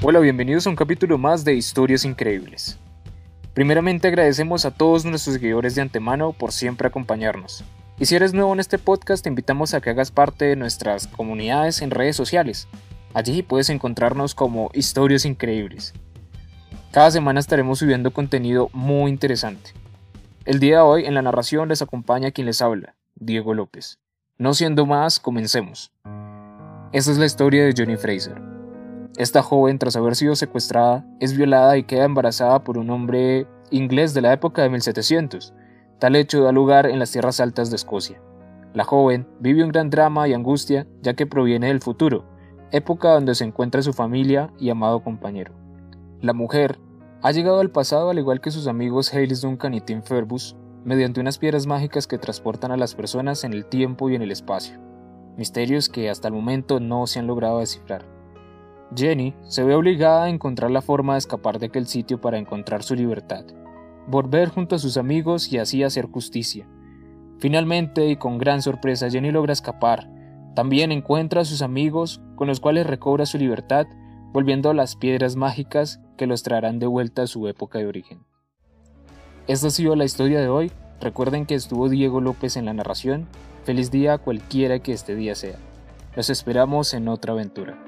Hola, bienvenidos a un capítulo más de Historias Increíbles. Primeramente agradecemos a todos nuestros seguidores de antemano por siempre acompañarnos. Y si eres nuevo en este podcast, te invitamos a que hagas parte de nuestras comunidades en redes sociales. Allí puedes encontrarnos como Historias Increíbles. Cada semana estaremos subiendo contenido muy interesante. El día de hoy en la narración les acompaña quien les habla, Diego López. No siendo más, comencemos. Esta es la historia de Johnny Fraser. Esta joven, tras haber sido secuestrada, es violada y queda embarazada por un hombre inglés de la época de 1700. Tal hecho da lugar en las tierras altas de Escocia. La joven vive un gran drama y angustia ya que proviene del futuro, época donde se encuentra su familia y amado compañero. La mujer ha llegado al pasado al igual que sus amigos Hales Duncan y Tim Ferbus, mediante unas piedras mágicas que transportan a las personas en el tiempo y en el espacio, misterios que hasta el momento no se han logrado descifrar. Jenny se ve obligada a encontrar la forma de escapar de aquel sitio para encontrar su libertad, volver junto a sus amigos y así hacer justicia. Finalmente y con gran sorpresa Jenny logra escapar. También encuentra a sus amigos con los cuales recobra su libertad, volviendo a las piedras mágicas que los traerán de vuelta a su época de origen. Esta ha sido la historia de hoy. Recuerden que estuvo Diego López en la narración. Feliz día cualquiera que este día sea. Los esperamos en otra aventura.